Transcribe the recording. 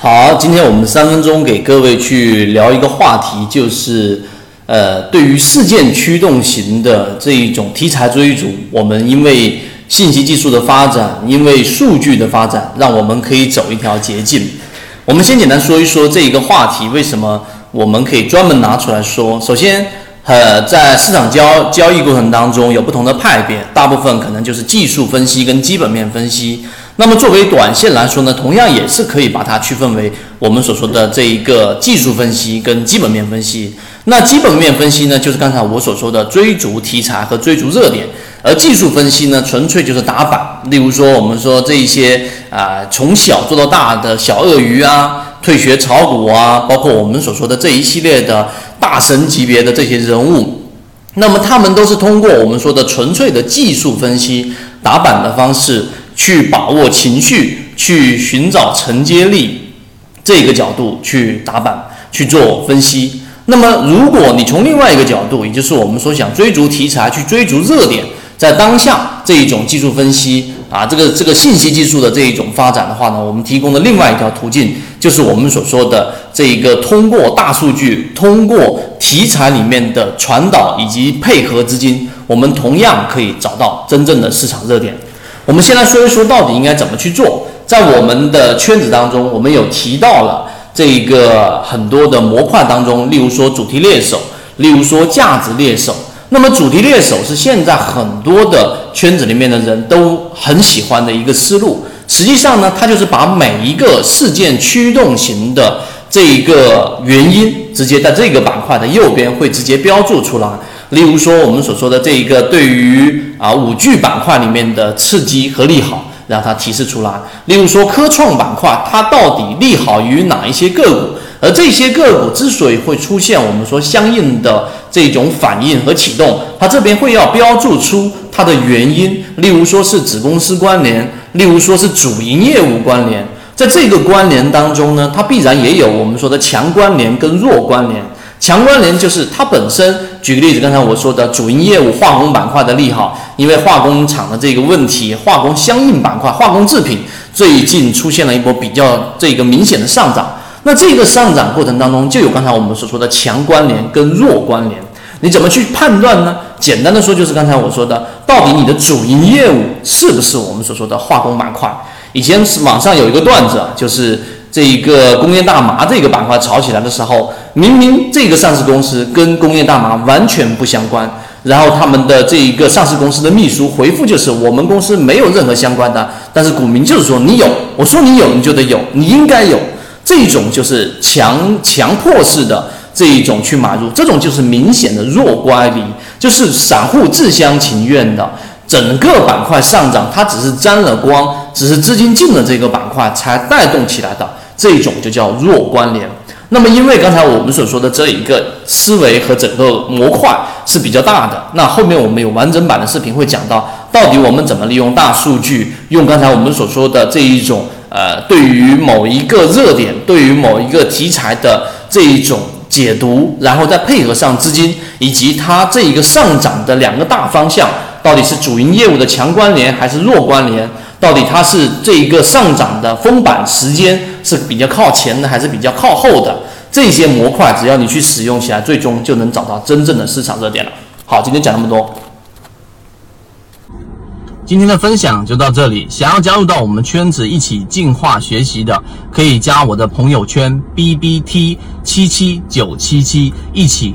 好，今天我们三分钟给各位去聊一个话题，就是呃，对于事件驱动型的这一种题材追逐，我们因为信息技术的发展，因为数据的发展，让我们可以走一条捷径。我们先简单说一说这一个话题，为什么我们可以专门拿出来说？首先，呃，在市场交交易过程当中有不同的派别，大部分可能就是技术分析跟基本面分析。那么作为短线来说呢，同样也是可以把它区分为我们所说的这一个技术分析跟基本面分析。那基本面分析呢，就是刚才我所说的追逐题材和追逐热点，而技术分析呢，纯粹就是打板。例如说，我们说这一些啊，从小做到大的小鳄鱼啊，退学炒股啊，包括我们所说的这一系列的大神级别的这些人物，那么他们都是通过我们说的纯粹的技术分析打板的方式。去把握情绪，去寻找承接力，这个角度去打板去做分析。那么，如果你从另外一个角度，也就是我们说想追逐题材，去追逐热点，在当下这一种技术分析啊，这个这个信息技术的这一种发展的话呢，我们提供的另外一条途径，就是我们所说的这一个通过大数据，通过题材里面的传导以及配合资金，我们同样可以找到真正的市场热点。我们先来说一说到底应该怎么去做。在我们的圈子当中，我们有提到了这个很多的模块当中，例如说主题猎手，例如说价值猎手。那么主题猎手是现在很多的圈子里面的人都很喜欢的一个思路。实际上呢，它就是把每一个事件驱动型的这一个原因，直接在这个板块的右边会直接标注出来。例如说，我们所说的这一个对于啊五 G 板块里面的刺激和利好，让它提示出来。例如说，科创板块它到底利好于哪一些个股？而这些个股之所以会出现我们说相应的这种反应和启动，它这边会要标注出它的原因。例如说是子公司关联，例如说是主营业务关联，在这个关联当中呢，它必然也有我们说的强关联跟弱关联。强关联就是它本身，举个例子，刚才我说的主营业务化工板块的利好，因为化工厂的这个问题，化工相应板块、化工制品最近出现了一波比较这个明显的上涨。那这个上涨过程当中，就有刚才我们所说的强关联跟弱关联，你怎么去判断呢？简单的说，就是刚才我说的，到底你的主营业务是不是我们所说的化工板块？以前网上有一个段子，就是。这一个工业大麻这个板块炒起来的时候，明明这个上市公司跟工业大麻完全不相关，然后他们的这一个上市公司的秘书回复就是我们公司没有任何相关的，但是股民就是说你有，我说你有你就得有，你应该有，这种就是强强迫式的这一种去买入，这种就是明显的弱乖离，就是散户自相情愿的。整个板块上涨，它只是沾了光，只是资金进了这个板块才带动起来的，这种就叫弱关联。那么，因为刚才我们所说的这一个思维和整个模块是比较大的，那后面我们有完整版的视频会讲到，到底我们怎么利用大数据，用刚才我们所说的这一种呃，对于某一个热点，对于某一个题材的这一种解读，然后再配合上资金以及它这一个上涨的两个大方向。到底是主营业务的强关联还是弱关联？到底它是这一个上涨的封板时间是比较靠前的还是比较靠后的？这些模块只要你去使用起来，最终就能找到真正的市场热点了。好，今天讲那么多。今天的分享就到这里。想要加入到我们圈子一起进化学习的，可以加我的朋友圈 B B T 七七九七七，一起